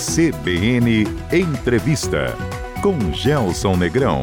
CBN Entrevista com Gelson Negrão.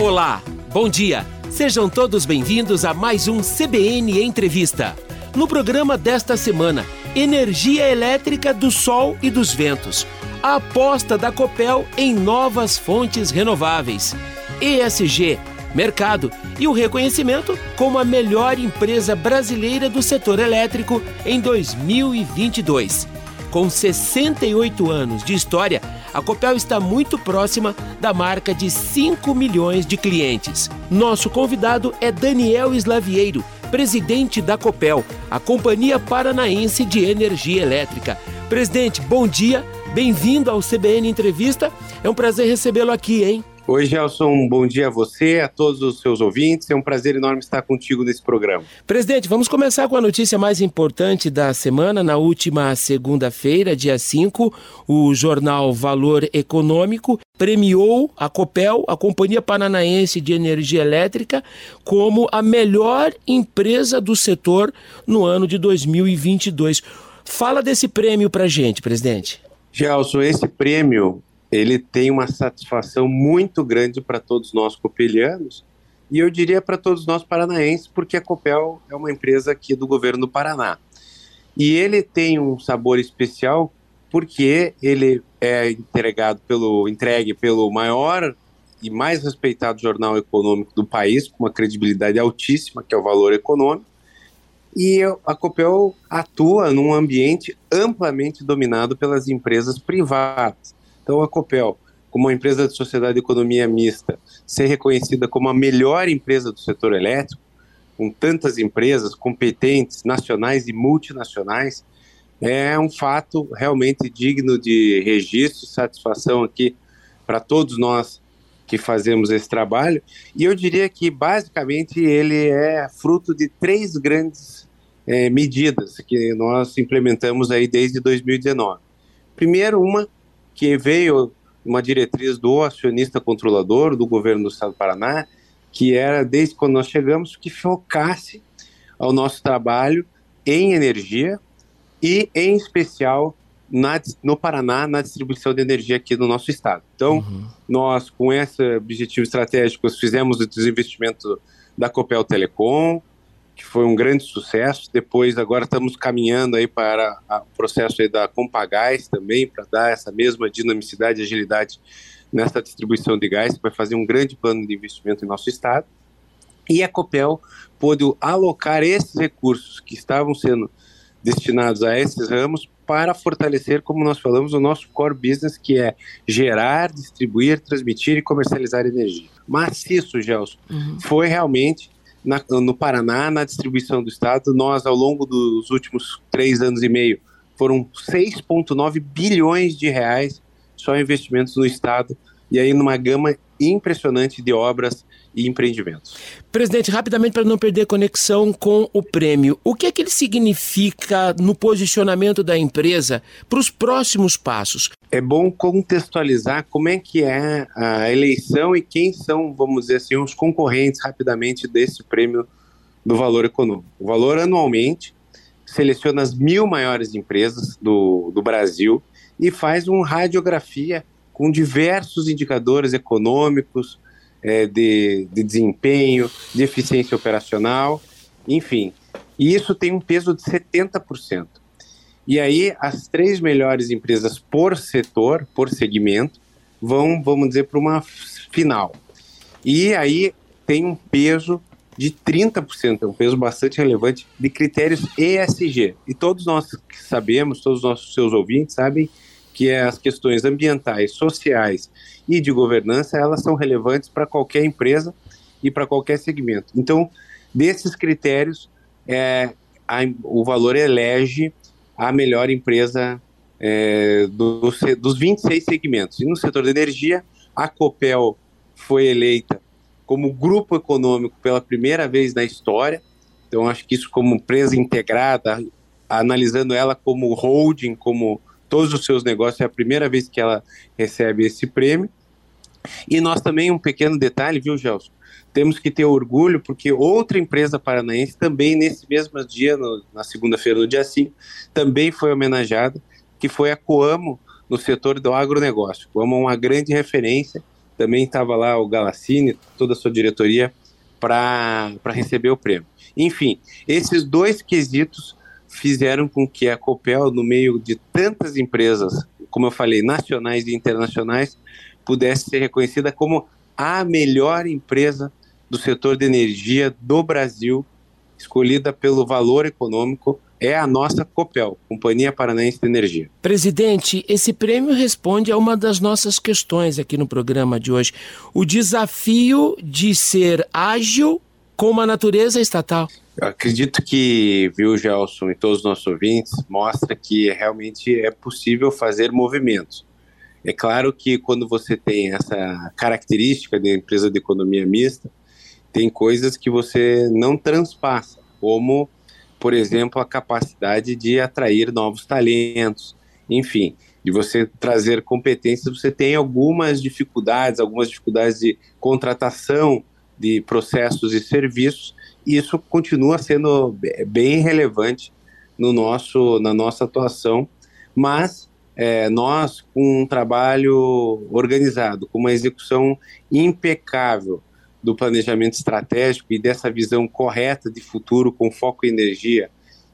Olá, bom dia. Sejam todos bem-vindos a mais um CBN Entrevista. No programa desta semana, energia elétrica do sol e dos ventos. A aposta da Copel em novas fontes renováveis. ESG mercado e o reconhecimento como a melhor empresa brasileira do setor elétrico em 2022. Com 68 anos de história, a Copel está muito próxima da marca de 5 milhões de clientes. Nosso convidado é Daniel Slavieiro, presidente da Copel, a Companhia Paranaense de Energia Elétrica. Presidente, bom dia, bem-vindo ao CBN Entrevista. É um prazer recebê-lo aqui, hein? Oi, Gelson, um bom dia a você, a todos os seus ouvintes. É um prazer enorme estar contigo nesse programa. Presidente, vamos começar com a notícia mais importante da semana. Na última segunda-feira, dia 5, o jornal Valor Econômico premiou a Copel, a Companhia Paranaense de Energia Elétrica, como a melhor empresa do setor no ano de 2022. Fala desse prêmio para gente, presidente. Gelson, esse prêmio ele tem uma satisfação muito grande para todos nós copelianos e eu diria para todos nós paranaenses, porque a Copel é uma empresa aqui do governo do Paraná. E ele tem um sabor especial porque ele é entregado pelo, entregue pelo maior e mais respeitado jornal econômico do país, com uma credibilidade altíssima, que é o Valor Econômico. E a Copel atua num ambiente amplamente dominado pelas empresas privadas. Então, a Copel, como uma empresa de sociedade de economia mista, ser reconhecida como a melhor empresa do setor elétrico, com tantas empresas competentes, nacionais e multinacionais, é um fato realmente digno de registro satisfação aqui para todos nós que fazemos esse trabalho. E eu diria que, basicamente, ele é fruto de três grandes é, medidas que nós implementamos aí desde 2019. Primeiro, uma que veio uma diretriz do acionista controlador do governo do estado do Paraná, que era, desde quando nós chegamos, que focasse ao nosso trabalho em energia e, em especial, na, no Paraná, na distribuição de energia aqui no nosso estado. Então, uhum. nós, com esse objetivo estratégico, fizemos o desinvestimento da Copel Telecom, que foi um grande sucesso. Depois, agora estamos caminhando aí para o processo aí da Compagás também, para dar essa mesma dinamicidade e agilidade nessa distribuição de gás, que vai fazer um grande plano de investimento em nosso estado. E a Copel pôde alocar esses recursos que estavam sendo destinados a esses ramos para fortalecer, como nós falamos, o nosso core business, que é gerar, distribuir, transmitir e comercializar energia. Maciço, Gelson. Uhum. Foi realmente na, no Paraná, na distribuição do Estado, nós, ao longo dos últimos três anos e meio, foram 6,9 bilhões de reais só investimentos no Estado, e aí numa gama impressionante de obras e empreendimentos. Presidente, rapidamente para não perder conexão com o prêmio, o que é que ele significa no posicionamento da empresa para os próximos passos? É bom contextualizar como é que é a eleição e quem são, vamos dizer assim, os concorrentes rapidamente desse prêmio do valor econômico. O valor anualmente seleciona as mil maiores empresas do, do Brasil e faz uma radiografia com diversos indicadores econômicos, é, de, de desempenho, de eficiência operacional, enfim. E isso tem um peso de 70%. E aí, as três melhores empresas por setor, por segmento, vão, vamos dizer, para uma final. E aí tem um peso de 30%, é um peso bastante relevante de critérios ESG. E todos nós sabemos, todos os nossos seus ouvintes sabem que é as questões ambientais, sociais e de governança, elas são relevantes para qualquer empresa e para qualquer segmento. Então, desses critérios, é, a, o valor elege a melhor empresa é, do, dos 26 segmentos. E no setor de energia, a Copel foi eleita como grupo econômico pela primeira vez na história. Então, acho que isso, como empresa integrada, analisando ela como holding, como todos os seus negócios, é a primeira vez que ela recebe esse prêmio. E nós também, um pequeno detalhe, viu, Gelson? temos que ter orgulho porque outra empresa paranaense também nesse mesmo dia, no, na segunda-feira, no dia 5, também foi homenageada, que foi a Coamo no setor do agronegócio. Coamo é uma grande referência, também estava lá o Galassini, toda a sua diretoria, para receber o prêmio. Enfim, esses dois quesitos fizeram com que a Copel, no meio de tantas empresas, como eu falei, nacionais e internacionais, pudesse ser reconhecida como a melhor empresa do setor de energia do Brasil, escolhida pelo valor econômico, é a nossa Copel, Companhia Paranaense de Energia. Presidente, esse prêmio responde a uma das nossas questões aqui no programa de hoje: o desafio de ser ágil com a natureza estatal. Eu acredito que, viu, Gelson, e todos os nossos ouvintes, mostra que realmente é possível fazer movimentos. É claro que quando você tem essa característica de empresa de economia mista, tem coisas que você não transpassa, como, por exemplo, a capacidade de atrair novos talentos, enfim, de você trazer competências, você tem algumas dificuldades, algumas dificuldades de contratação de processos e serviços, e isso continua sendo bem relevante no nosso, na nossa atuação, mas é, nós, com um trabalho organizado, com uma execução impecável do planejamento estratégico e dessa visão correta de futuro com foco em energia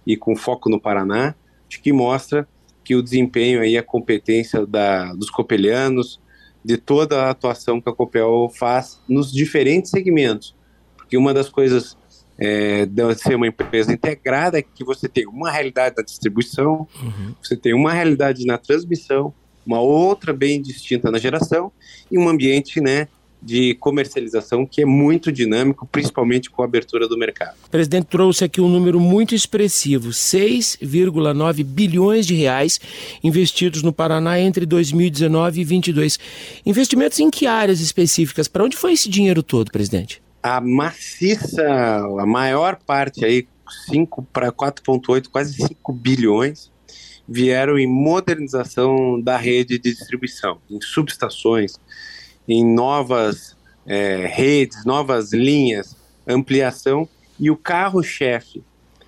e com foco no Paraná, acho que mostra que o desempenho aí, a competência da, dos copelianos, de toda a atuação que a Copel faz nos diferentes segmentos. Porque uma das coisas é, de ser uma empresa integrada é que você tem uma realidade da distribuição, uhum. você tem uma realidade na transmissão, uma outra bem distinta na geração e um ambiente né, de comercialização que é muito dinâmico, principalmente com a abertura do mercado. O presidente trouxe aqui um número muito expressivo: 6,9 bilhões de reais investidos no Paraná entre 2019 e 2022. Investimentos em que áreas específicas? Para onde foi esse dinheiro todo, presidente? A maciça, a maior parte aí, 5 para 4,8, quase 5 bilhões, vieram em modernização da rede de distribuição, em subestações, em novas é, redes, novas linhas, ampliação. E o carro-chefe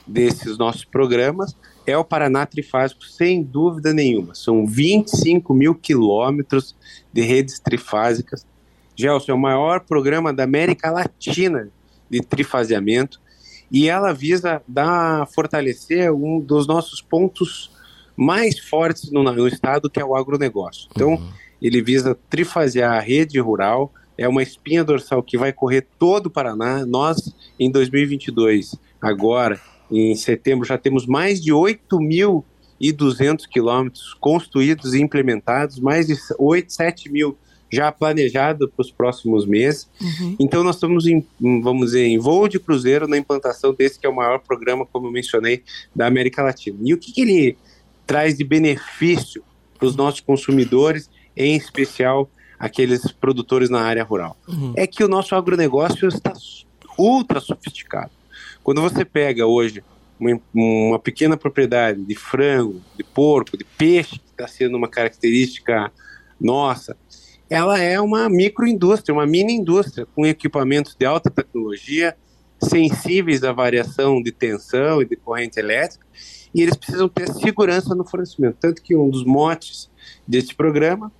desses nossos programas é o Paraná Trifásico, sem dúvida nenhuma. São 25 mil quilômetros de redes trifásicas. Gelson, é o maior programa da América Latina de trifaseamento e ela visa dar, fortalecer um dos nossos pontos mais fortes no, no estado, que é o agronegócio. Então, uhum ele visa trifasear a rede rural, é uma espinha dorsal que vai correr todo o Paraná. Nós, em 2022, agora, em setembro, já temos mais de 8.200 quilômetros construídos e implementados, mais de 8, 7 mil já planejado para os próximos meses. Uhum. Então nós estamos em, vamos dizer, em voo de cruzeiro na implantação desse que é o maior programa, como eu mencionei, da América Latina. E o que, que ele traz de benefício para os nossos consumidores em especial aqueles produtores na área rural. Uhum. É que o nosso agronegócio está ultra sofisticado. Quando você pega hoje uma, uma pequena propriedade de frango, de porco, de peixe, que está sendo uma característica nossa, ela é uma microindústria, uma mini indústria, com equipamentos de alta tecnologia, sensíveis à variação de tensão e de corrente elétrica, e eles precisam ter segurança no fornecimento. Tanto que um dos motes deste programa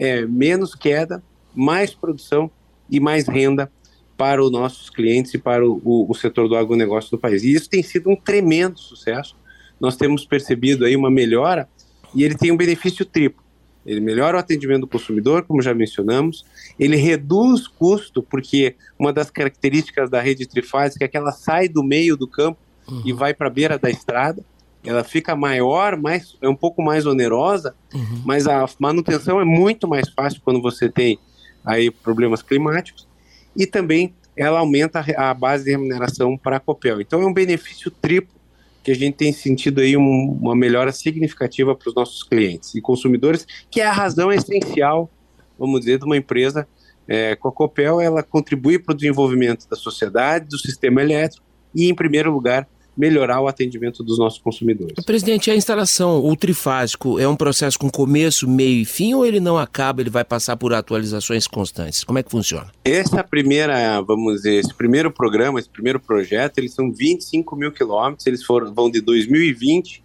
é, menos queda, mais produção e mais renda para os nossos clientes e para o, o, o, setor do agronegócio do país. E isso tem sido um tremendo sucesso. Nós temos percebido aí uma melhora e ele tem um benefício triplo. Ele melhora o atendimento do consumidor, como já mencionamos, ele reduz custo, porque uma das características da rede trifásica é que ela sai do meio do campo uhum. e vai para a beira da estrada, ela fica maior, mais, é um pouco mais onerosa, uhum. mas a manutenção é muito mais fácil quando você tem aí problemas climáticos e também ela aumenta a base de remuneração para a Copel. Então é um benefício triplo que a gente tem sentido aí um, uma melhora significativa para os nossos clientes e consumidores, que é a razão essencial, vamos dizer, de uma empresa é, com a Copel, ela contribui para o desenvolvimento da sociedade, do sistema elétrico e, em primeiro lugar, melhorar o atendimento dos nossos consumidores. Presidente, a instalação, o trifásico, é um processo com começo, meio e fim ou ele não acaba, ele vai passar por atualizações constantes? Como é que funciona? Essa primeira, vamos dizer, esse primeiro programa, esse primeiro projeto, eles são 25 mil quilômetros, eles foram, vão de 2020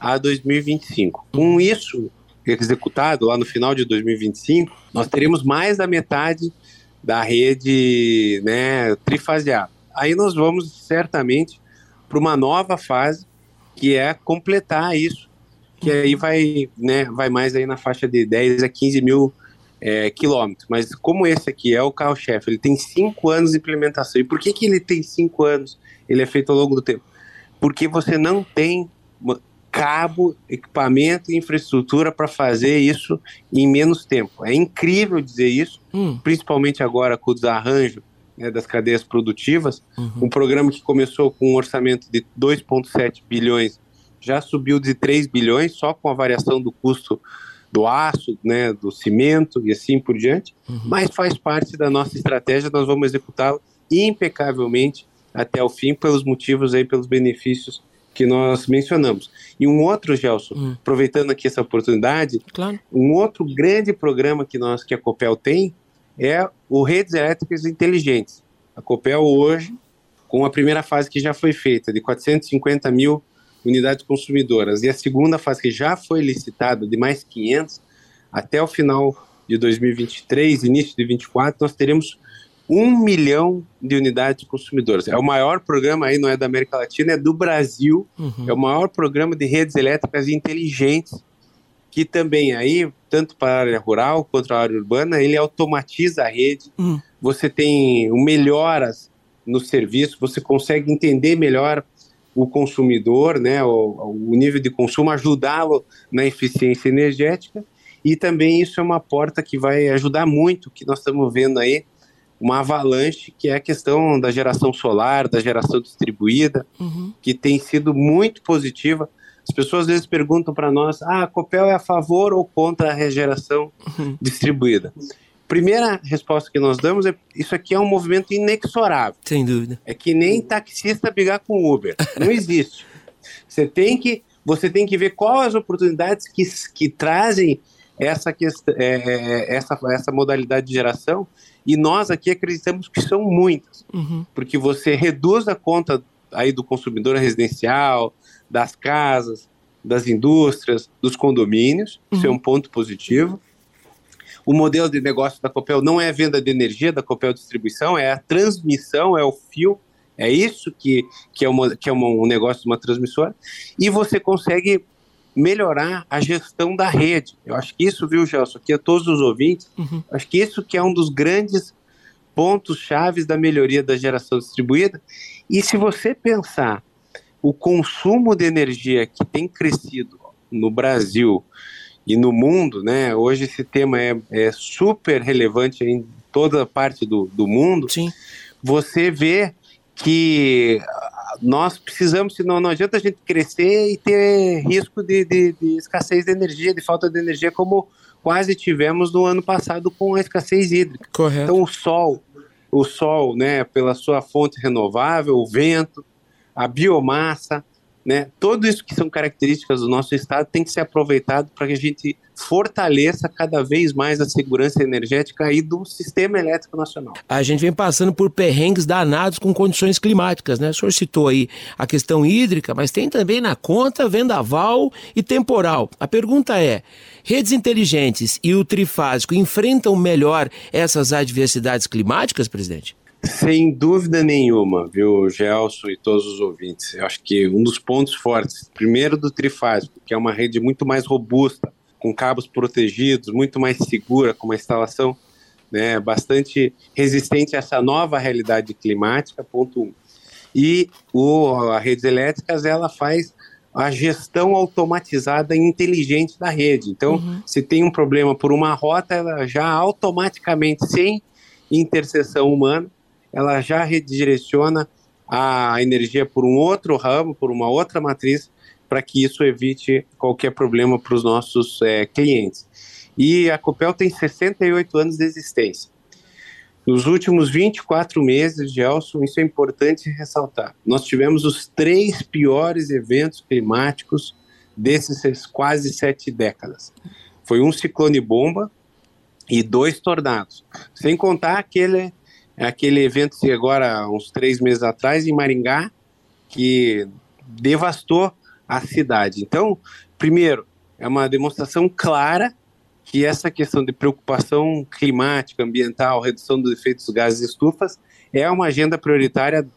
a 2025. Com isso executado lá no final de 2025, nós teremos mais da metade da rede né, trifaseada. Aí nós vamos certamente para uma nova fase, que é completar isso, que aí vai, né, vai mais aí na faixa de 10 a 15 mil é, quilômetros. Mas como esse aqui é o carro-chefe, ele tem cinco anos de implementação. E por que, que ele tem cinco anos? Ele é feito ao longo do tempo. Porque você não tem cabo, equipamento e infraestrutura para fazer isso em menos tempo. É incrível dizer isso, hum. principalmente agora com o desarranjo né, das cadeias produtivas, uhum. um programa que começou com um orçamento de 2,7 bilhões, já subiu de 3 bilhões, só com a variação do custo do aço, né, do cimento e assim por diante, uhum. mas faz parte da nossa estratégia, nós vamos executá-lo impecavelmente até o fim, pelos motivos aí, pelos benefícios que nós mencionamos. E um outro, Gelson, hum. aproveitando aqui essa oportunidade, claro. um outro grande programa que nós que a Copel tem é o Redes Elétricas Inteligentes. A Copel hoje, com a primeira fase que já foi feita, de 450 mil unidades consumidoras, e a segunda fase que já foi licitada, de mais 500, até o final de 2023, início de 2024, nós teremos um milhão de unidades consumidoras. É o maior programa aí, não é da América Latina, é do Brasil. Uhum. É o maior programa de redes elétricas inteligentes que também aí, tanto para a área rural quanto a área urbana, ele automatiza a rede, uhum. você tem melhoras no serviço, você consegue entender melhor o consumidor, né, o, o nível de consumo, ajudá-lo na eficiência energética, e também isso é uma porta que vai ajudar muito, que nós estamos vendo aí, uma avalanche, que é a questão da geração solar, da geração distribuída, uhum. que tem sido muito positiva, as pessoas às vezes perguntam para nós: ah, a Copel é a favor ou contra a regeneração uhum. distribuída? Primeira resposta que nós damos é: isso aqui é um movimento inexorável. Sem dúvida. É que nem taxista brigar com Uber. Não existe. você tem que você tem que ver quais as oportunidades que, que trazem essa, questão, é, é, essa, essa modalidade de geração, e nós aqui acreditamos que são muitas, uhum. porque você reduz a conta aí do consumidor residencial, das casas, das indústrias, dos condomínios, uhum. isso é um ponto positivo. O modelo de negócio da Copel não é a venda de energia da Copel Distribuição, é a transmissão, é o fio, é isso que, que é, uma, que é uma, um negócio de uma transmissora. E você consegue melhorar a gestão da rede. Eu acho que isso, viu, Gelson, aqui a todos os ouvintes, uhum. acho que isso que é um dos grandes pontos chaves da melhoria da geração distribuída. E se você pensar o consumo de energia que tem crescido no Brasil e no mundo, né? Hoje esse tema é, é super relevante em toda parte do, do mundo. Sim. Você vê que nós precisamos, senão não adianta a gente crescer e ter risco de, de, de, escassez de energia, de falta de energia, como quase tivemos no ano passado com a escassez hídrica. Correto. Então o sol, o sol, né, pela sua fonte renovável, o vento, a biomassa, né? Tudo isso que são características do nosso estado tem que ser aproveitado para que a gente fortaleça cada vez mais a segurança energética aí do sistema elétrico nacional. A gente vem passando por perrengues danados com condições climáticas, né? O senhor citou aí a questão hídrica, mas tem também na conta vendaval e temporal. A pergunta é: redes inteligentes e o trifásico enfrentam melhor essas adversidades climáticas, presidente? Sem dúvida nenhuma, viu, Gelson e todos os ouvintes. Eu acho que um dos pontos fortes, primeiro do trifásico, que é uma rede muito mais robusta, com cabos protegidos, muito mais segura, com uma instalação né, bastante resistente a essa nova realidade climática, ponto um. E o, a redes elétricas, ela faz a gestão automatizada e inteligente da rede. Então, uhum. se tem um problema por uma rota, ela já automaticamente, sem interseção humana, ela já redireciona a energia por um outro ramo, por uma outra matriz, para que isso evite qualquer problema para os nossos é, clientes. E a Copel tem 68 anos de existência. Nos últimos 24 meses, Gelson, isso é importante ressaltar, nós tivemos os três piores eventos climáticos desses quase sete décadas. Foi um ciclone bomba e dois tornados, sem contar aquele, aquele evento que agora, uns três meses atrás, em Maringá, que devastou a cidade. Então, primeiro, é uma demonstração clara que essa questão de preocupação climática, ambiental, redução dos efeitos dos gases estufas é uma agenda prioritária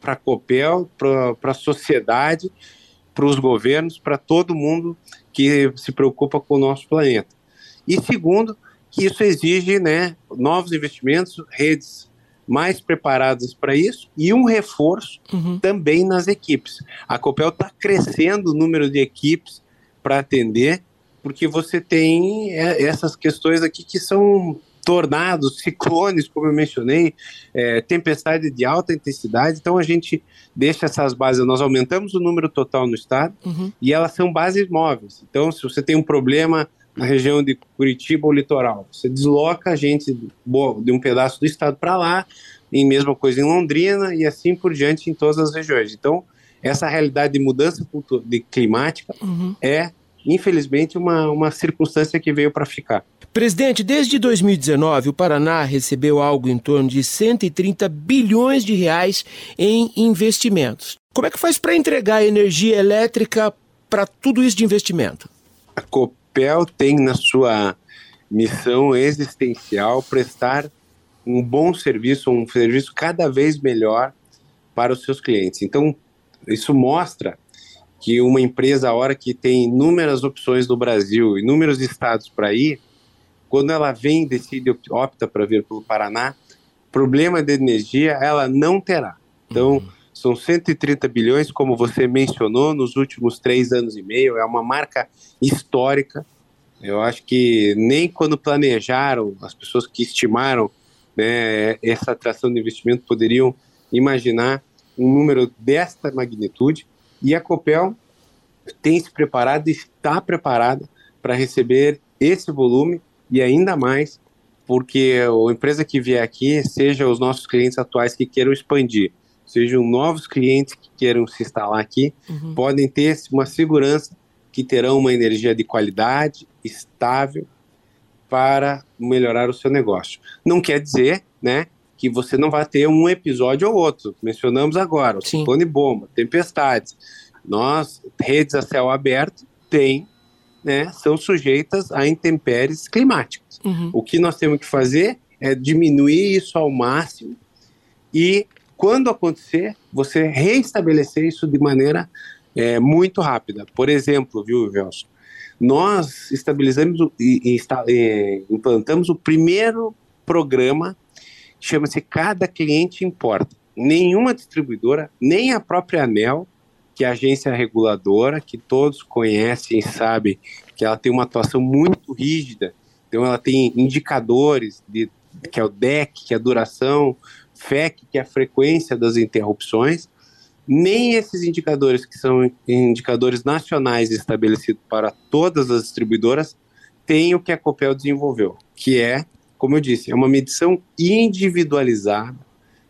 para a COPEL, para a sociedade, para os governos, para todo mundo que se preocupa com o nosso planeta. E segundo, que isso exige né, novos investimentos, redes mais preparadas para isso e um reforço uhum. também nas equipes. A Copel está crescendo o número de equipes para atender, porque você tem é, essas questões aqui que são tornados, ciclones, como eu mencionei, é, tempestade de alta intensidade. Então a gente deixa essas bases, nós aumentamos o número total no estado uhum. e elas são bases móveis. Então, se você tem um problema na região de Curitiba ou litoral. Você desloca a gente de um pedaço do estado para lá, e mesma coisa em Londrina e assim por diante em todas as regiões. Então, essa realidade de mudança de climática uhum. é, infelizmente, uma, uma circunstância que veio para ficar. Presidente, desde 2019, o Paraná recebeu algo em torno de 130 bilhões de reais em investimentos. Como é que faz para entregar energia elétrica para tudo isso de investimento? A Copel tem na sua missão existencial prestar um bom serviço, um serviço cada vez melhor para os seus clientes. Então, isso mostra que uma empresa, a hora que tem inúmeras opções no Brasil, inúmeros estados para ir, quando ela vem, decide, opta para vir para o Paraná, problema de energia ela não terá. Então, uhum. São 130 bilhões, como você mencionou, nos últimos três anos e meio. É uma marca histórica. Eu acho que nem quando planejaram, as pessoas que estimaram né, essa atração de investimento poderiam imaginar um número desta magnitude. E a Copel tem se preparado, está preparada para receber esse volume e ainda mais, porque a empresa que vier aqui, seja os nossos clientes atuais que queiram expandir, sejam novos clientes que queiram se instalar aqui, uhum. podem ter uma segurança que terão uma energia de qualidade, estável, para melhorar o seu negócio. Não quer dizer, né, que você não vai ter um episódio ou outro. Mencionamos agora, o ciclone bomba, tempestades. Nós, redes a céu aberto, tem, né, são sujeitas a intempéries climáticas. Uhum. O que nós temos que fazer é diminuir isso ao máximo e quando acontecer, você reestabelecer isso de maneira é, muito rápida. Por exemplo, viu, Velson? Nós estabilizamos e, e implantamos o primeiro programa, chama-se Cada Cliente Importa. Nenhuma distribuidora, nem a própria ANEL, que é a agência reguladora, que todos conhecem e sabem que ela tem uma atuação muito rígida, então ela tem indicadores de que é o DEC, que é a duração, FEC, que é a frequência das interrupções, nem esses indicadores, que são indicadores nacionais estabelecidos para todas as distribuidoras, têm o que a Copel desenvolveu, que é, como eu disse, é uma medição individualizada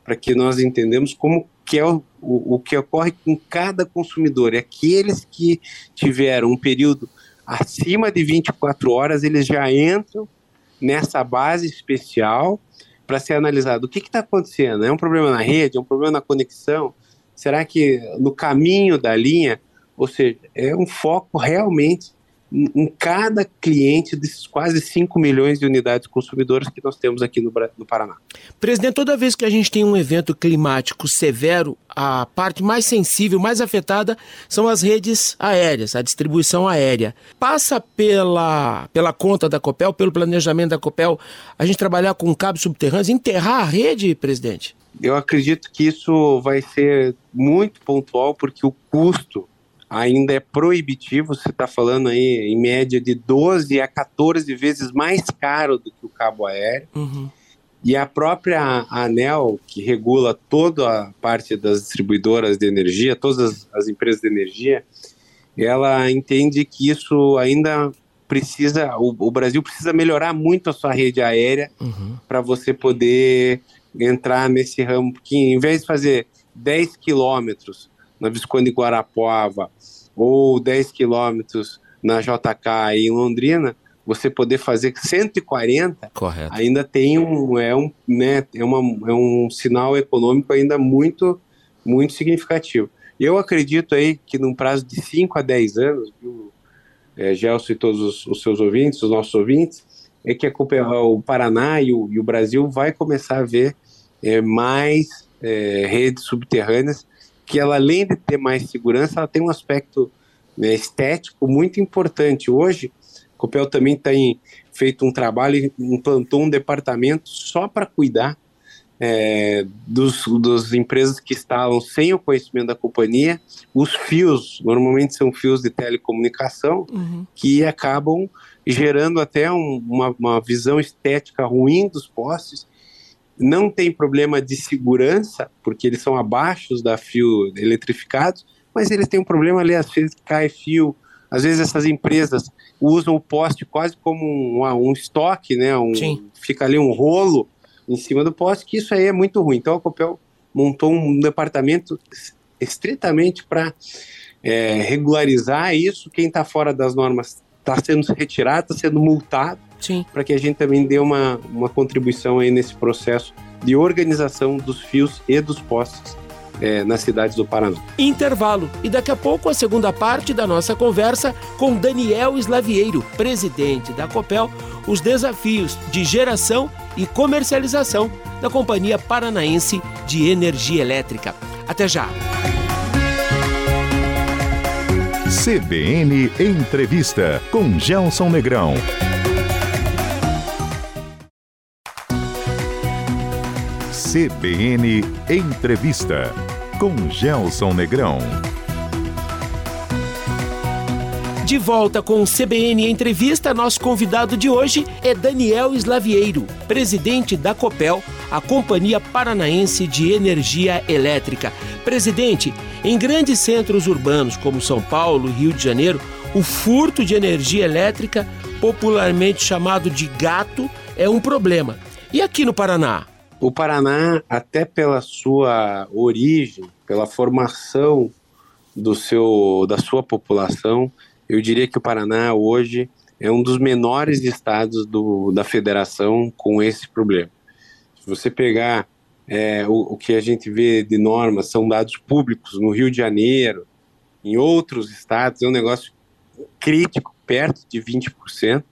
para que nós entendamos como que é o, o, o que ocorre com cada consumidor. E aqueles que tiveram um período acima de 24 horas, eles já entram nessa base especial para ser analisado. O que está acontecendo? É um problema na rede? É um problema na conexão? Será que no caminho da linha? Ou seja, é um foco realmente em cada cliente desses quase 5 milhões de unidades consumidoras que nós temos aqui no, no, Paraná. Presidente, toda vez que a gente tem um evento climático severo, a parte mais sensível, mais afetada são as redes aéreas, a distribuição aérea. Passa pela, pela conta da Copel, pelo planejamento da Copel, a gente trabalhar com cabos subterrâneos, enterrar a rede, presidente? Eu acredito que isso vai ser muito pontual, porque o custo ainda é proibitivo, você está falando aí em média de 12 a 14 vezes mais caro do que o cabo aéreo. Uhum. E a própria ANEL, que regula toda a parte das distribuidoras de energia, todas as, as empresas de energia, ela entende que isso ainda precisa, o, o, Brasil precisa melhorar muito a sua rede aérea uhum. para você poder entrar nesse ramo, porque em vez de fazer 10 quilômetros na Visconde Guarapuava ou 10 quilômetros na JK em Londrina, você poder fazer 140, Correto. ainda tem um é um né, é, uma, é um sinal econômico ainda muito muito significativo. Eu acredito aí que num prazo de 5 a 10 anos, viu, é, Gelson e todos os, os, seus ouvintes, os nossos ouvintes, é que a, o Paraná e o, e o, Brasil vai começar a ver é, mais é, redes subterrâneas, que ela além de ter mais segurança, ela tem um aspecto né, estético muito importante. Hoje, a Copel também tem feito um trabalho, implantou um departamento só para cuidar é, dos, dos empresas que estavam sem o conhecimento da companhia, os fios, normalmente são fios de telecomunicação, uhum. que acabam gerando até um, uma, uma visão estética ruim dos postes. Não tem problema de segurança, porque eles são abaixo da fio eletrificados, mas eles têm um problema ali, às vezes cai fio, às vezes essas empresas usam o poste quase como um, um estoque, né? Um, fica ali um rolo em cima do poste, que isso aí é muito ruim. Então a Copel montou um departamento estritamente para é, regularizar isso. Quem está fora das normas está sendo retirado, está sendo multado, para que a gente também dê uma, uma contribuição aí nesse processo de organização dos fios e dos postes é, nas cidades do Paraná. Intervalo. E daqui a pouco a segunda parte da nossa conversa com Daniel Slavieiro, presidente da Copel, os desafios de geração e comercialização da Companhia Paranaense de Energia Elétrica. Até já! CBN Entrevista com Gelson Negrão. CBN Entrevista com Gelson Negrão. De volta com o CBN Entrevista, nosso convidado de hoje é Daniel Slavieiro, presidente da Copel, a Companhia Paranaense de Energia Elétrica. Presidente, em grandes centros urbanos como São Paulo e Rio de Janeiro, o furto de energia elétrica, popularmente chamado de gato, é um problema. E aqui no Paraná? O Paraná, até pela sua origem, pela formação do seu, da sua população, eu diria que o Paraná hoje é um dos menores estados do, da federação com esse problema. Se você pegar é, o, o, que a gente vê de normas, são dados públicos no Rio de Janeiro, em outros estados, é um negócio crítico, perto de 20%,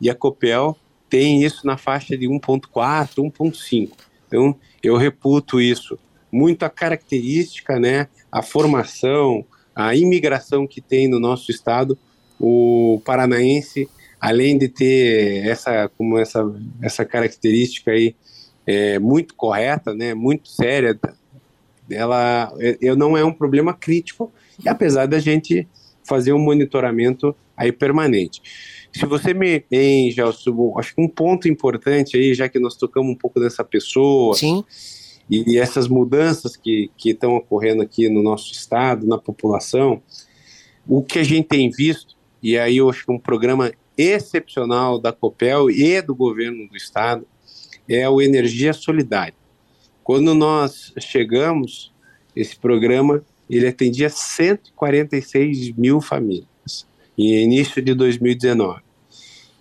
e a Copel tem isso na faixa de 1,4%, 1,5%. Então, eu reputo isso muito a característica, né, a formação, a imigração que tem no nosso estado, o paranaense, além de ter essa como essa essa característica aí é, muito correta, né, muito séria, ela eu não é um problema crítico, e apesar da gente fazer um monitoramento aí permanente. Se você me, hein, Gelson, acho que um ponto importante aí, já que nós tocamos um pouco dessa pessoa, Sim e, essas mudanças que, que estão ocorrendo aqui no nosso estado, na população, o que a gente tem visto, e aí eu acho que um programa excepcional da COPEL e do governo do estado, é o Energia Solidária. Quando nós chegamos, esse programa ele atendia 146 mil famílias, em início de 2019.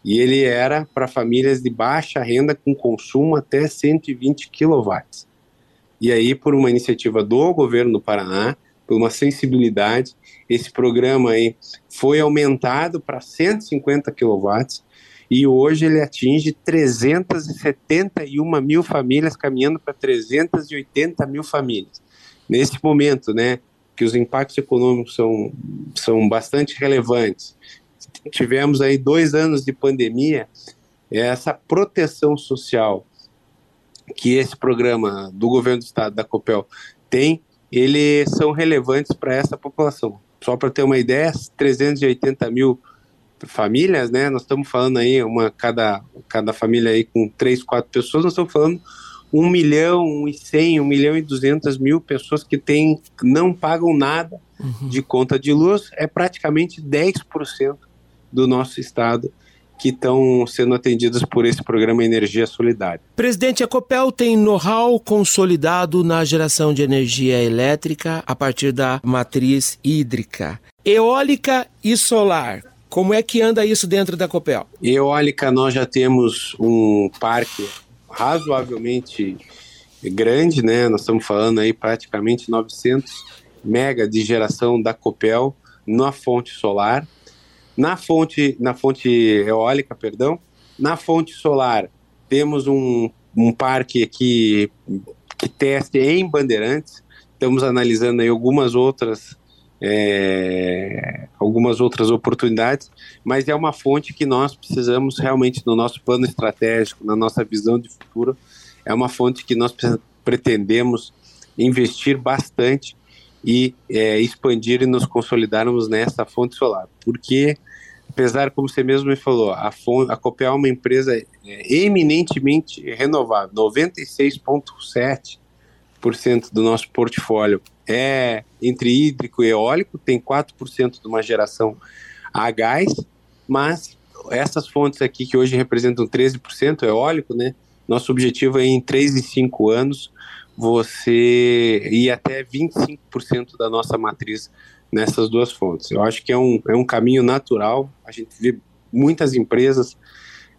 E ele era para famílias de baixa renda com consumo até 120 kW. E aí, por uma iniciativa do governo do Paraná, por uma sensibilidade, esse programa aí foi aumentado para 150 kW e hoje ele atinge 371 mil famílias, caminhando para 380 mil famílias. Nesse momento, né, que os impactos econômicos são, são bastante relevantes, tivemos aí dois anos de pandemia, essa proteção social que esse programa do governo do estado, da COPEL, tem, eles são relevantes para essa população. Só para ter uma ideia, 380 mil famílias, né? Nós estamos falando aí, uma cada, cada família aí com três, quatro pessoas, nós estamos falando um milhão e cem, um milhão e duzentas mil pessoas que tem, não pagam nada uhum. de conta de luz, é praticamente 10% do nosso estado que estão sendo atendidas por esse programa Energia Solidária. Presidente, a Copel tem know-how consolidado na geração de energia elétrica a partir da matriz hídrica. Eólica e solar. Como é que anda isso dentro da Copel? Eólica, nós já temos um parque razoavelmente grande, né? Nós estamos falando aí praticamente 900 mega de geração da Copel na fonte solar. Na fonte, na fonte eólica, perdão, na fonte solar temos um, um parque aqui que teste em Bandeirantes. Estamos analisando aí algumas outras é, algumas outras oportunidades, mas é uma fonte que nós precisamos realmente no nosso plano estratégico, na nossa visão de futuro, é uma fonte que nós pretendemos investir bastante e é, expandir e nos consolidarmos nessa fonte solar, porque apesar, como você mesmo me falou, a, fonte, a Copel é uma empresa é, eminentemente renovável, 96,7% do nosso portfólio é entre hídrico e eólico, tem 4% de uma geração a gás, mas essas fontes aqui que hoje representam 13% eólico, né? Nosso objetivo é em 3 e 5 anos você ir até 25% da nossa matriz nessas duas fontes. Eu acho que é um, é um caminho natural, a gente vê muitas empresas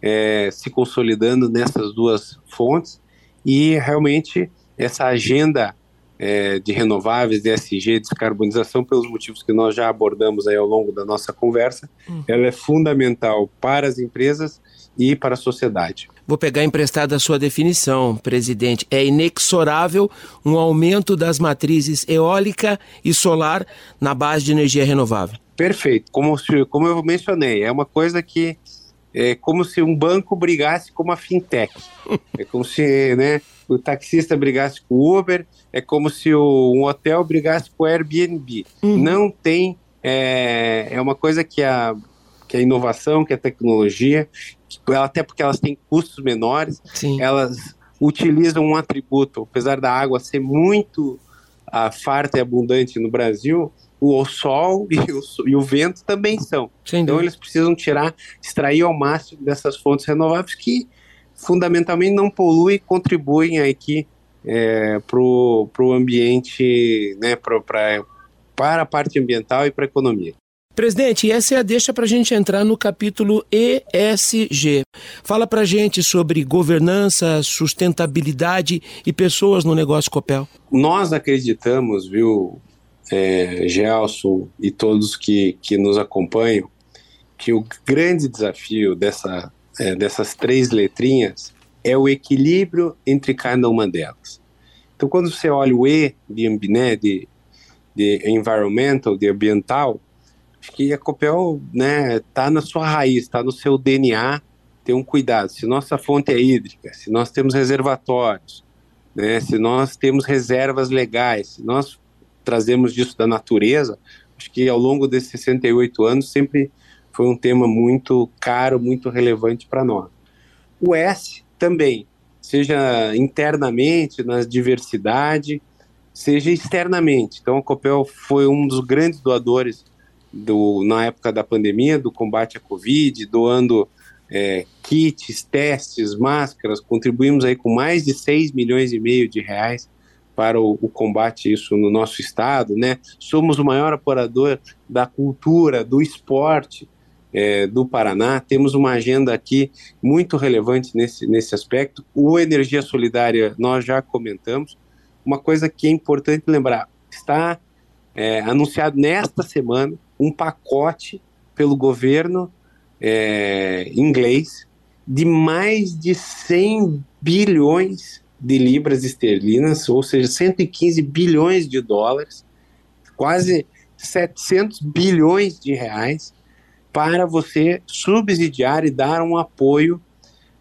é, se consolidando nessas duas fontes e realmente essa agenda é, de renováveis, DSG, descarbonização, pelos motivos que nós já abordamos aí ao longo da nossa conversa, hum. ela é fundamental para as empresas e para a sociedade. Vou pegar emprestada a sua definição, presidente. É inexorável um aumento das matrizes eólica e solar na base de energia renovável. Perfeito. Como, como eu mencionei, é uma coisa que é como se um banco brigasse com uma fintech. É como se né, o taxista brigasse com o Uber, é como se o, um hotel brigasse com o Airbnb. Uhum. Não tem. É, é uma coisa que a, que a inovação, que a tecnologia, até porque elas têm custos menores, Sim. elas utilizam um atributo, apesar da água ser muito a, farta e abundante no Brasil, o sol e o, e o vento também são. então eles precisam tirar, extrair ao máximo dessas fontes renováveis que fundamentalmente não poluem e contribuem aqui é, para o ambiente, né, pro, pra, para a parte ambiental e para a economia. Presidente, essa é a deixa para a gente entrar no capítulo ESG. Fala para a gente sobre governança, sustentabilidade e pessoas no negócio Copel. Nós acreditamos, viu, é, Gelson e todos que, que nos acompanham, que o grande desafio dessa, é, dessas três letrinhas é o equilíbrio entre cada uma delas. Então, quando você olha o E de, né, de, de environmental, de ambiental, acho que a Copel né, tá na sua raiz, está no seu DNA, ter um cuidado. Se nossa fonte é hídrica, se nós temos reservatórios, né, se nós temos reservas legais, se nós trazemos disso da natureza, acho que ao longo desses 68 anos sempre foi um tema muito caro, muito relevante para nós. O S também, seja internamente, na diversidade, seja externamente. Então, a Copel foi um dos grandes doadores do, na época da pandemia, do combate à Covid, doando é, kits, testes, máscaras, contribuímos aí com mais de 6 milhões e meio de reais para o, o, combate a isso no nosso estado, né? Somos o maior apoiador da cultura, do esporte é, do Paraná. Temos uma agenda aqui muito relevante nesse, nesse aspecto. O Energia Solidária nós já comentamos. Uma coisa que é importante lembrar, está é, anunciado nesta semana um pacote pelo governo é, inglês de mais de 100 bilhões de libras esterlinas, ou seja, 115 bilhões de dólares, quase 700 bilhões de reais, para você subsidiar e dar um apoio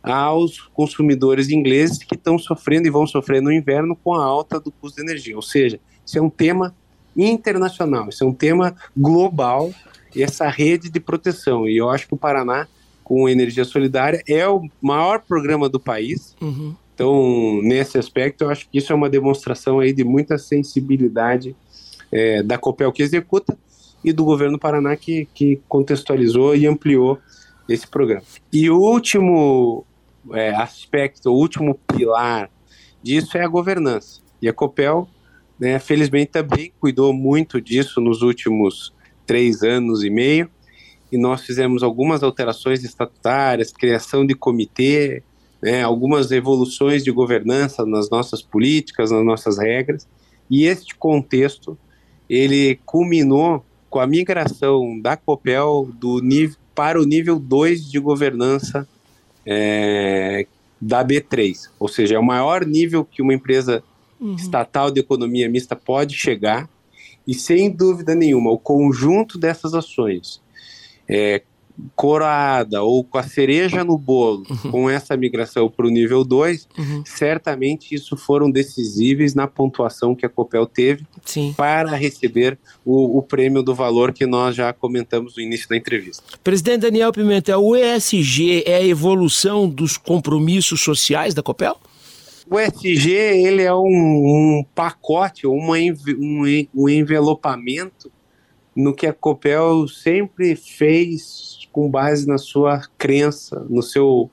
aos consumidores ingleses que estão sofrendo e vão sofrer no inverno com a alta do custo de energia. Ou seja, isso é um tema internacional, isso é um tema global e essa rede de proteção. E eu acho que o Paraná, com energia solidária, é o maior programa do país. Uhum. Então, nesse aspecto, eu acho que isso é uma demonstração aí de muita sensibilidade é, da Copel que executa e do governo do Paraná que, que contextualizou e ampliou desse programa. E o último é, aspecto, o último pilar disso é a governança. E a Copel, né, felizmente, também cuidou muito disso nos últimos três anos e meio. E nós fizemos algumas alterações estatutárias, criação de comitê, né, algumas evoluções de governança nas nossas políticas, nas nossas regras. E este contexto ele culminou com a migração da Copel do nível para o nível 2 de governança é, da B3, ou seja, é o maior nível que uma empresa uhum. estatal de economia mista pode chegar, e sem dúvida nenhuma, o conjunto dessas ações, é, coroada ou com a cereja no bolo uhum. com essa migração para o nível 2, uhum. certamente isso foram decisíveis na pontuação que a Copel teve Sim. para receber o, o, prêmio do valor que nós já comentamos no início da entrevista. Presidente Daniel Pimentel, o ESG é a evolução dos compromissos sociais da Copel? O ESG ele é um, um pacote, uma, um, um envelopamento no que a Copel sempre fez com base na sua crença, no seu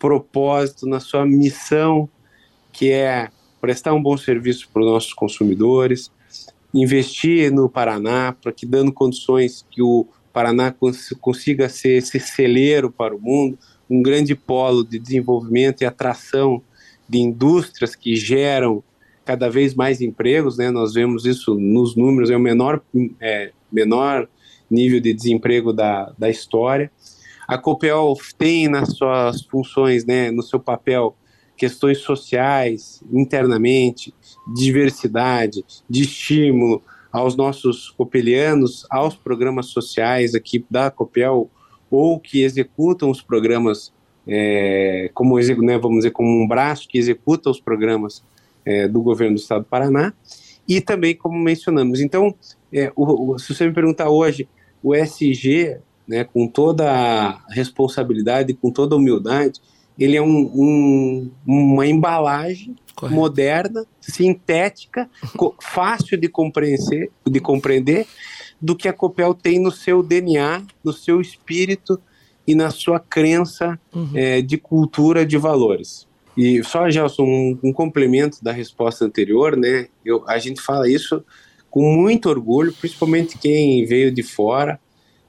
propósito, na sua missão, que é prestar um bom serviço para os nossos consumidores, investir no Paraná para que dando condições que o Paraná cons consiga ser esse celeiro para o mundo, um grande polo de desenvolvimento e atração de indústrias que geram cada vez mais empregos, né? Nós vemos isso nos números, é o menor, é, menor nível de desemprego da, da história. A Copel tem nas suas funções, né, no seu papel, questões sociais internamente, diversidade, de estímulo aos nossos copelianos, aos programas sociais aqui da Copel, ou que executam os programas, é, como né, vamos dizer, como um braço que executa os programas é, do governo do estado do Paraná, e também, como mencionamos. Então, é, o, o, se você me perguntar hoje, o SG, né, com toda a responsabilidade, com toda a humildade, ele é um, um, uma embalagem Correto. moderna, sintética, fácil de compreender, de compreender, do que a Copel tem no seu DNA, no seu espírito e na sua crença uhum. é, de cultura de valores. E só, Gelson, um, um complemento da resposta anterior, né? Eu, a gente fala isso com muito orgulho, principalmente quem veio de fora,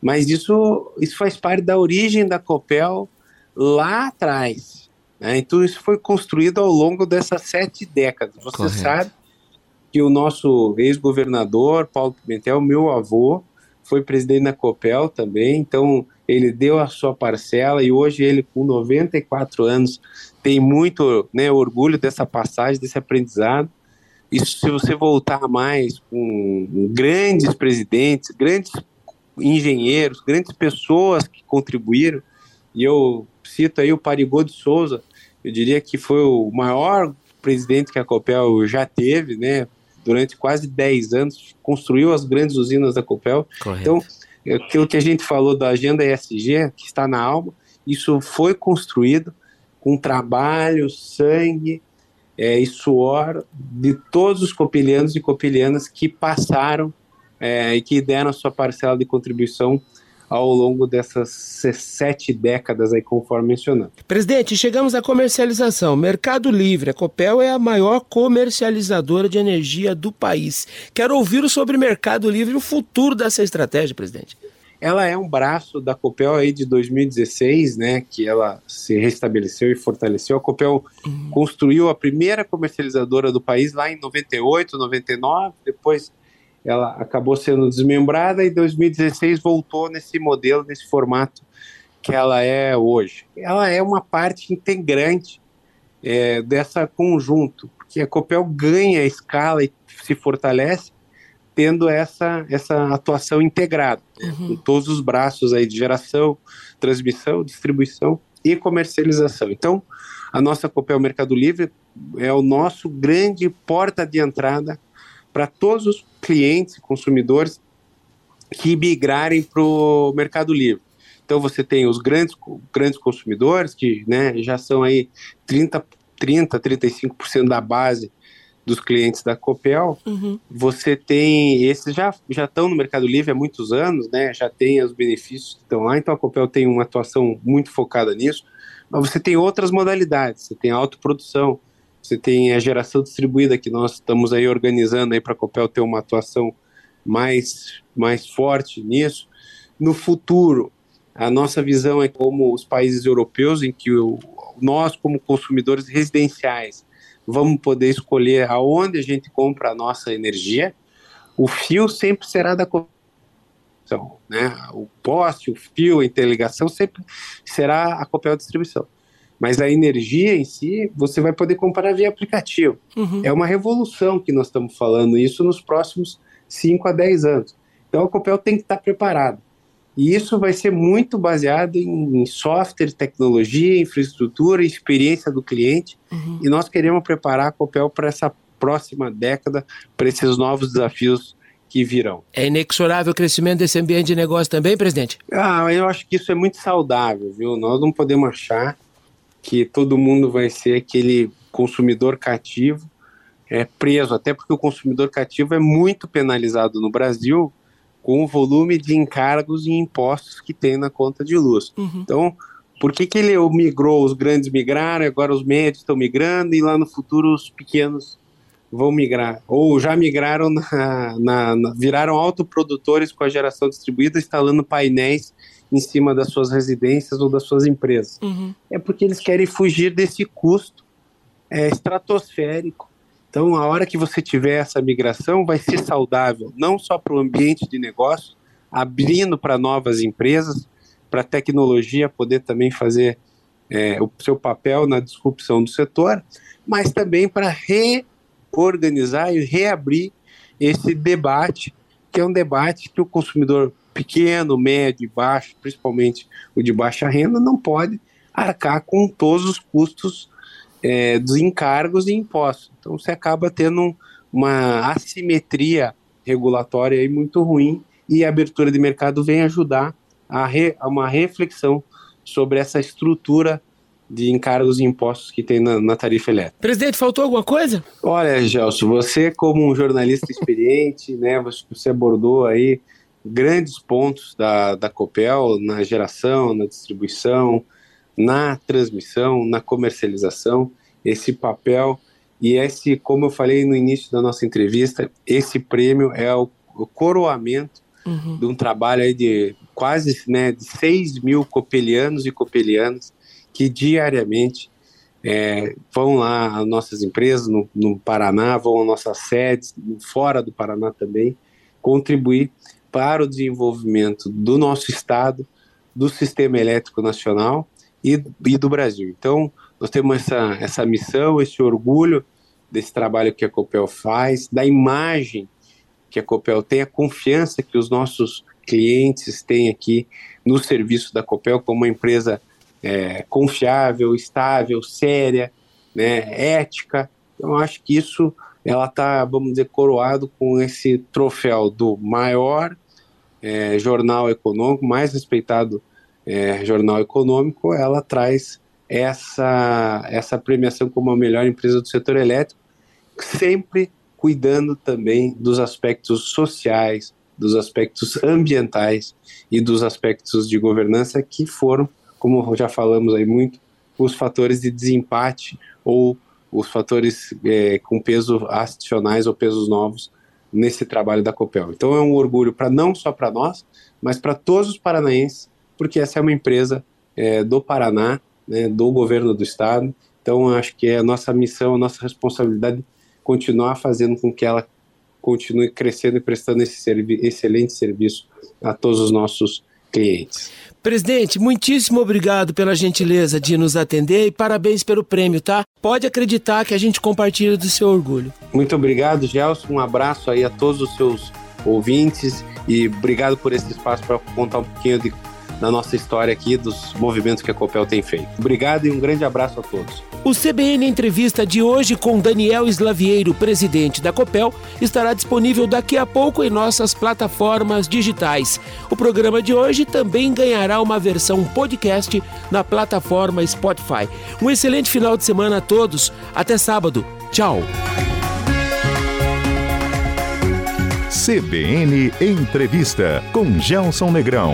mas isso, isso faz parte da origem da Copel lá atrás. Né? Então isso foi construído ao longo dessas sete décadas. Você Correto. sabe que o nosso ex-governador, Paulo Pimentel, meu avô, foi presidente da Copel também, então ele deu a sua parcela e hoje ele, com 94 anos, tem muito né, orgulho dessa passagem, desse aprendizado. Isso, se você voltar mais com grandes presidentes, grandes engenheiros, grandes pessoas que contribuíram, e eu cito aí o Parigô de Souza, eu diria que foi o maior presidente que a Copel já teve, né? Durante quase 10 anos, construiu as grandes usinas da Copel. Correto. Então, aquilo que a gente falou da agenda ESG, que está na alma, isso foi construído com trabalho, sangue, é, e suor de todos os copilianos e copilianas que passaram é, e que deram a sua parcela de contribuição ao longo dessas sete décadas aí, conforme mencionado. Presidente, chegamos à comercialização. Mercado Livre, a Copel é a maior comercializadora de energia do país. Quero ouvir sobre Mercado Livre e o futuro dessa estratégia, presidente ela é um braço da Copel aí de 2016, né, que ela se restabeleceu e fortaleceu. A Copel uhum. construiu a primeira comercializadora do país lá em 98, 99, depois ela acabou sendo desmembrada e em 2016 voltou nesse modelo, nesse formato que ela é hoje. Ela é uma parte integrante é, dessa conjunto, porque a Copel ganha escala e se fortalece tendo essa, essa atuação integrada, né, uhum. com todos os braços aí de geração, transmissão, distribuição e comercialização. Então, a nossa Copel Mercado Livre é o nosso grande porta de entrada para todos os clientes e consumidores que migrarem para o Mercado Livre. Então você tem os grandes, grandes consumidores que né, já são aí 30, 30 35% da base dos clientes da Copel, uhum. você tem, esses já, já estão no Mercado Livre há muitos anos, né, já tem os benefícios que estão lá, então a Copel tem uma atuação muito focada nisso, mas você tem outras modalidades, você tem a autoprodução, você tem a geração distribuída que nós estamos aí organizando aí para a Copel ter uma atuação mais, mais forte nisso. No futuro, a nossa visão é como os países europeus, em que o, nós, como consumidores residenciais, vamos poder escolher aonde a gente compra a nossa energia. O fio sempre será da Copel, né? O poste, o fio, a interligação sempre será a Copel Distribuição. Mas a energia em si, você vai poder comprar via aplicativo. Uhum. É uma revolução que nós estamos falando, isso nos próximos 5 a 10 anos. Então a Copel tem que estar preparada. E isso vai ser muito baseado em software, tecnologia, infraestrutura, experiência do cliente. Uhum. E nós queremos preparar a Copel para essa próxima década, para esses novos desafios que virão. É inexorável o crescimento desse ambiente de negócio também, presidente? Ah, eu acho que isso é muito saudável, viu? Nós não podemos achar que todo mundo vai ser aquele consumidor cativo é, preso, até porque o consumidor cativo é muito penalizado no Brasil com o volume de encargos e impostos que tem na conta de luz. Uhum. Então, por que, que ele migrou, os grandes migraram, agora os médios estão migrando e lá no futuro os pequenos vão migrar? Ou já migraram, na, na, na, viraram autoprodutores com a geração distribuída, instalando painéis em cima das suas residências ou das suas empresas. Uhum. É porque eles querem fugir desse custo é, estratosférico. Então, a hora que você tiver essa migração, vai ser saudável, não só para o ambiente de negócio, abrindo para novas empresas, para a tecnologia poder também fazer é, o seu papel na disrupção do setor, mas também para reorganizar e reabrir esse debate, que é um debate que o consumidor pequeno, médio e baixo, principalmente o de baixa renda, não pode arcar com todos os custos é, dos encargos e impostos. Então você acaba tendo uma assimetria regulatória aí muito ruim e a abertura de mercado vem ajudar a, re, a uma reflexão sobre essa estrutura de encargos e impostos que tem na, na, tarifa elétrica. Presidente, faltou alguma coisa? Olha, Gelson, você como um jornalista experiente, né, você abordou aí grandes pontos da, da Copel na geração, na distribuição, na transmissão, na comercialização, esse papel e esse, como eu falei no início da nossa entrevista, esse prêmio é o, o coroamento uhum. de um trabalho aí de quase né, de 6 mil copelianos e copelianas que diariamente é, vão lá às nossas empresas no, no Paraná, vão às nossas sedes, fora do Paraná também, contribuir para o desenvolvimento do nosso Estado, do sistema elétrico nacional e, e do Brasil. Então, nós temos essa, essa missão, esse orgulho desse trabalho que a Copel faz, da imagem que a Copel tem, a confiança que os nossos clientes têm aqui no serviço da Copel como uma empresa é, confiável, estável, séria, né, ética. Então, acho que isso ela está, vamos dizer, coroado com esse troféu do maior é, jornal econômico, mais respeitado é, jornal econômico, ela traz essa, essa premiação como a melhor empresa do setor elétrico, sempre cuidando também dos aspectos sociais, dos aspectos ambientais e dos aspectos de governança que foram, como já falamos aí muito, os fatores de desempate ou os fatores é, com peso adicionais ou pesos novos nesse trabalho da Copel. Então é um orgulho para não só para nós, mas para todos os paranaenses, porque essa é uma empresa é, do Paraná, né, do governo do estado. Então acho que é a nossa missão, a nossa responsabilidade continuar fazendo com que ela continue crescendo e prestando esse servi excelente serviço a todos os nossos clientes. Presidente, muitíssimo obrigado pela gentileza de nos atender e parabéns pelo prêmio, tá? Pode acreditar que a gente compartilha do seu orgulho. Muito obrigado, Gelson. Um abraço aí a todos os seus ouvintes e obrigado por esse espaço para contar um pouquinho de, da nossa história aqui, dos movimentos que a Copel tem feito. Obrigado e um grande abraço a todos. O CBN Entrevista de hoje com Daniel Slavieiro, presidente da Copel, estará disponível daqui a pouco em nossas plataformas digitais. O programa de hoje também ganhará uma versão podcast na plataforma Spotify. Um excelente final de semana a todos. Até sábado. Tchau. CBN Entrevista com Gelson Negrão.